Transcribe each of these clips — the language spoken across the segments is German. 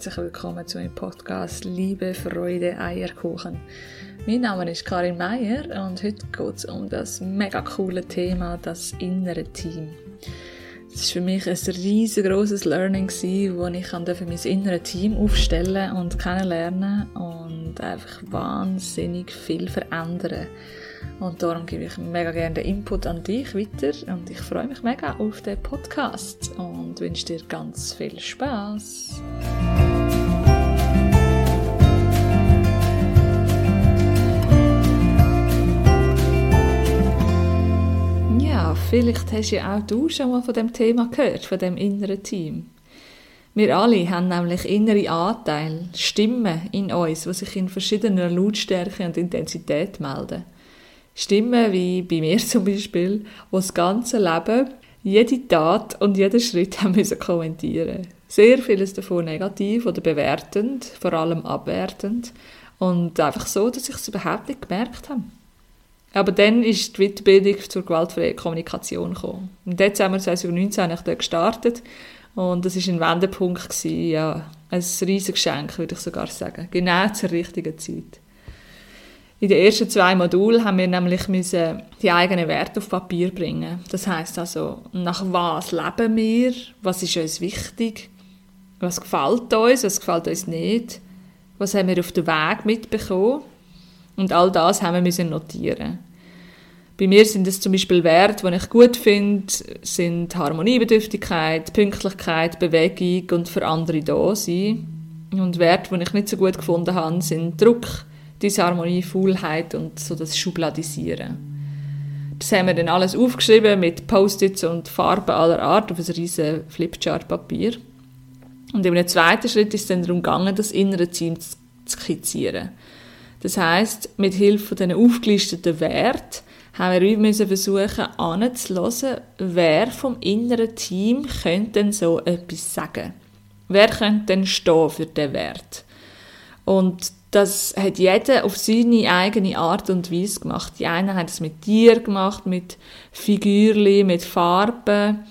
herzlich willkommen zu meinem Podcast Liebe, Freude, Eierkuchen. Mein Name ist Karin Meier und heute geht es um das mega coole Thema, das innere Team. Es war für mich ein riesengroßes Learning, wo ich für mein inneres Team aufstellen und kennenlernen und einfach wahnsinnig viel verändern. Und darum gebe ich mega gerne den Input an dich weiter und ich freue mich mega auf den Podcast und wünsche dir ganz viel Spaß. Vielleicht hast ja auch du schon mal von dem Thema gehört, von dem inneren Team. Wir alle haben nämlich innere Anteile, Stimmen in uns, die sich in verschiedener Lautstärke und Intensität melden. Stimmen wie bei mir zum Beispiel, die das ganze Leben, jede Tat und jeden Schritt haben müssen kommentieren. Sehr vieles davon negativ oder bewertend, vor allem abwertend und einfach so, dass ich es überhaupt nicht gemerkt habe. Aber dann ist die Weiterbildung zur gewaltfreien Kommunikation gekommen. Im Dezember 2019 habe ich dort gestartet und das war ein Wendepunkt, gewesen, ja, ein riesiges Geschenk, würde ich sogar sagen. Genau zur richtigen Zeit. In den ersten zwei Modulen haben wir nämlich müssen die eigenen Werte auf Papier bringen. Das heißt also, nach was leben wir? Was ist uns wichtig? Was gefällt uns? Was gefällt uns nicht? Was haben wir auf dem Weg mitbekommen? Und all das haben wir notieren. Bei mir sind es zum Beispiel Werte, die ich gut finde, sind Harmoniebedürftigkeit, Pünktlichkeit, Bewegung und für andere da sein. Und Werte, die ich nicht so gut gefunden habe, sind Druck, Disharmonie, Faulheit und so das Schubladisieren. Das haben wir dann alles aufgeschrieben mit Post-its und Farben aller Art auf ein riesiges Flipchart-Papier. Und im zweiten Schritt ist es dann darum gegangen, das innere Team zu skizzieren. Das heißt, mit Hilfe von diesen aufgelisteten Werten haben wir müssen versuchen, anzuhören, wer vom inneren Team könnte denn so etwas sagen. Wer könnte denn stehen für den Wert? Und das hat jeder auf seine eigene Art und Weise gemacht. Die einen haben es mit Tieren gemacht, mit Figürchen, mit Farben,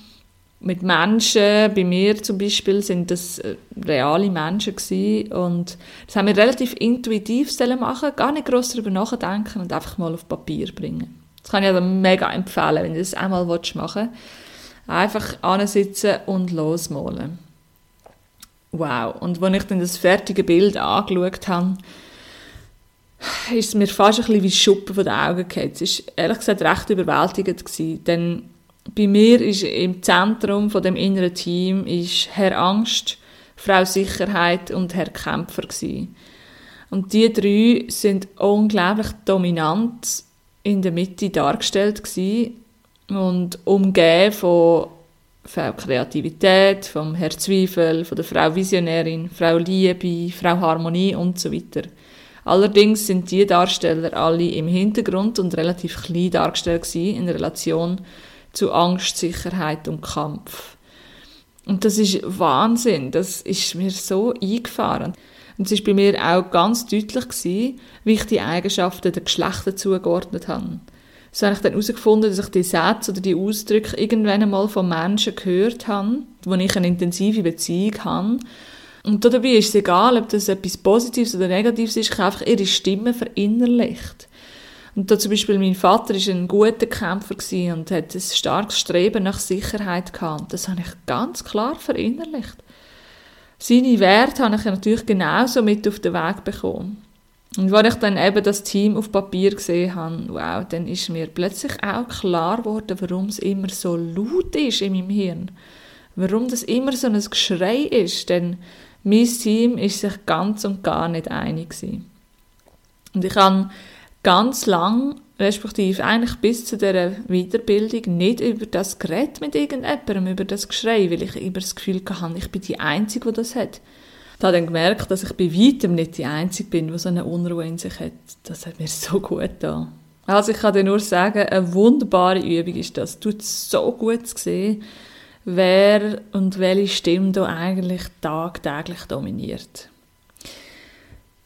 mit Menschen. Bei mir zum Beispiel sind das äh, reale Menschen gewesen. und das haben wir relativ intuitiv machen, gar nicht groß darüber nachdenken und einfach mal auf Papier bringen. Das kann ich also mega empfehlen, wenn du das einmal machen willst. Einfach ansitzen und losmalen. Wow. Und als ich dann das fertige Bild angeschaut habe, ist es mir fast ein bisschen wie Schuppen von den Augen gefallen. Es war ehrlich gesagt recht überwältigend. Gewesen, denn bei mir ist im Zentrum von dem inneren Team ist Herr Angst, Frau Sicherheit und Herr Kämpfer gewesen. Und die drei sind unglaublich dominant in der Mitte dargestellt gewesen und umgeben von Frau Kreativität, vom Herr Zweifel, von der Frau Visionärin, Frau Liebe, Frau Harmonie und so weiter. Allerdings sind die Darsteller alle im Hintergrund und relativ klein dargestellt gewesen in Relation zu Angst, Sicherheit und Kampf. Und das ist Wahnsinn. Das ist mir so eingefahren. Und es ist bei mir auch ganz deutlich gewesen, wie ich die Eigenschaften der Geschlechter zugeordnet habe. So habe ich dann herausgefunden, dass ich die Sätze oder die Ausdrücke irgendwann einmal von Menschen gehört habe, wo ich eine intensive Beziehung habe. Und dabei ist es egal, ob das etwas Positives oder Negatives ist, ich habe einfach ihre Stimme verinnerlicht. Und da zum Beispiel mein Vater ist ein guter Kämpfer und hat ein starkes Streben nach Sicherheit gehabt. Das habe ich ganz klar verinnerlicht. Seine Werte habe ich natürlich genauso mit auf den Weg bekommen. Und als ich dann eben das Team auf Papier gesehen habe, wow, dann ist mir plötzlich auch klar geworden, warum es immer so laut ist in meinem Hirn. Warum das immer so ein Geschrei ist, denn mein Team ist sich ganz und gar nicht einig gewesen. Und ich habe ganz lang, respektive eigentlich bis zu dieser Weiterbildung, nicht über das geredet mit irgendjemandem, über das Geschrei, weil ich immer das Gefühl hatte, ich bin die Einzige, die das hat. Ich habe dann gemerkt, dass ich bei weitem nicht die Einzige bin, die so eine Unruhe in sich hat. Das hat mir so gut getan. Also ich kann dir nur sagen, eine wunderbare Übung ist das. Tut so gut zu sehen, wer und welche Stimme da eigentlich tagtäglich dominiert.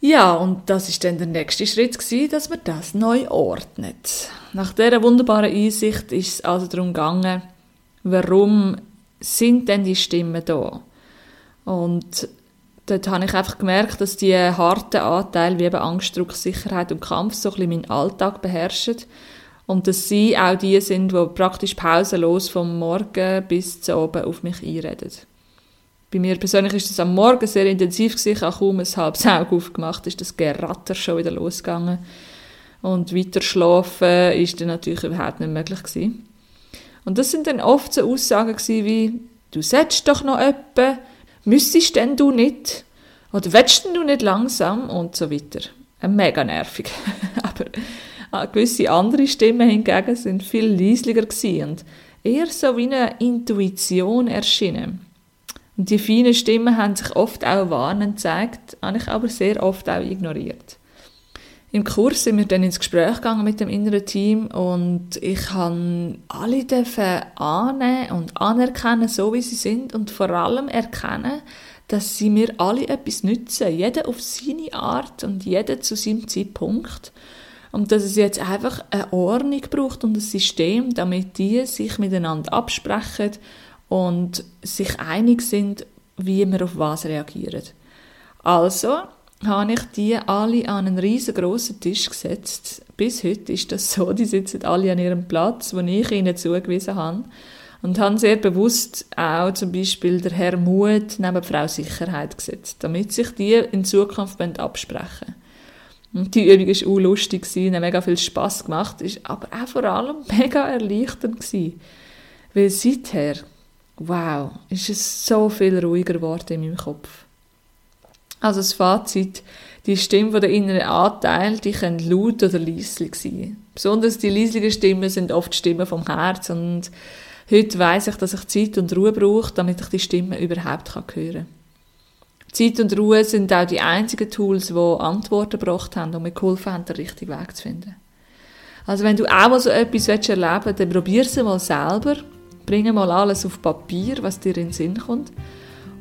Ja, und das ist dann der nächste Schritt gewesen, dass man das neu ordnet. Nach dieser wunderbaren Einsicht ist es also darum gegangen, warum sind denn die Stimmen da? Und dort habe ich einfach gemerkt, dass die harten Anteile wie eben Angst, Druck, Sicherheit und Kampf so ein bisschen meinen Alltag beherrschen. Und dass sie auch die sind, die praktisch pausenlos vom Morgen bis zu oben auf mich einreden. Bei mir persönlich ist das am Morgen sehr intensiv gewesen. Ich habe kaum ein halbes Auge aufgemacht, ist das Geratter schon wieder losgegangen. Und weiter schlafen ist dann natürlich überhaupt nicht möglich gewesen. Und das sind dann oft so Aussagen gewesen wie, du solltest doch noch öppe, müsstest denn du nicht? Oder willst denn du nicht langsam? Und so weiter. Mega nervig. Aber ah, gewisse andere Stimmen hingegen sind viel leislicher gewesen und eher so wie eine Intuition erschienen. Und die feinen Stimmen haben sich oft auch warnend gezeigt, habe ich aber sehr oft auch ignoriert. Im Kurs sind wir dann ins Gespräch gegangen mit dem inneren Team und ich habe alle dürfen annehmen und anerkennen, so wie sie sind und vor allem erkennen, dass sie mir alle etwas nützen, jeder auf seine Art und jeder zu seinem Zeitpunkt. Und dass es jetzt einfach eine Ordnung braucht und ein System, damit die sich miteinander absprechen und sich einig sind, wie wir auf was reagieren. Also habe ich die alle an einen riesengroßen Tisch gesetzt. Bis heute ist das so. Die sitzen alle an ihrem Platz, den ich ihnen zugewiesen habe. Und haben sehr bewusst auch zum Beispiel der Herr Mut neben Frau Sicherheit gesetzt, damit sich die in Zukunft absprechen und die Übung war auch lustig, hat mega viel Spass gemacht, ist aber auch vor allem mega erleichternd. Weil seither, wow, ist es so viel ruhiger geworden in meinem Kopf. Also das Fazit, die Stimme der inneren Anteil, die können laut oder leislich sein. Besonders die leislichen Stimmen sind oft Stimmen vom Herz und heute weiß ich, dass ich Zeit und Ruhe brauche, damit ich die Stimme überhaupt hören kann. Zeit und Ruhe sind auch die einzigen Tools, die Antworten gebracht haben und mir geholfen haben, den richtigen Weg zu finden. Also wenn du auch mal so etwas erleben willst, dann probier es mal selber. Bring mal alles auf Papier, was dir in den Sinn kommt.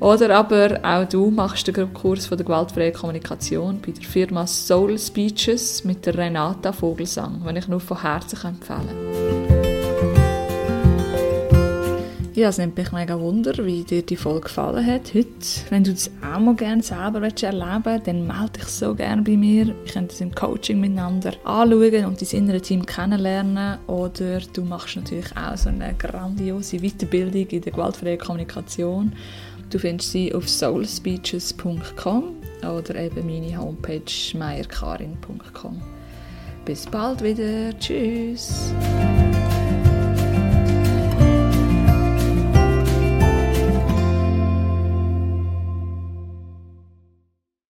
Oder aber auch du machst den Kurs von der gewaltfreien Kommunikation bei der Firma Soul Speeches mit der Renata Vogelsang, den ich nur von Herzen empfehlen kann. Ja, es nimmt mich mega Wunder, wie dir die Folge gefallen hat heute. Wenn du das auch mal gerne selber erleben willst, dann melde dich so gerne bei mir. Wir können das im Coaching miteinander anschauen und dein innere Team kennenlernen. Oder du machst natürlich auch so eine grandiose Weiterbildung in der gewaltfreien Kommunikation Du findest sie auf soulspeeches.com oder eben meine Homepage meierkarin.com. Bis bald wieder. Tschüss.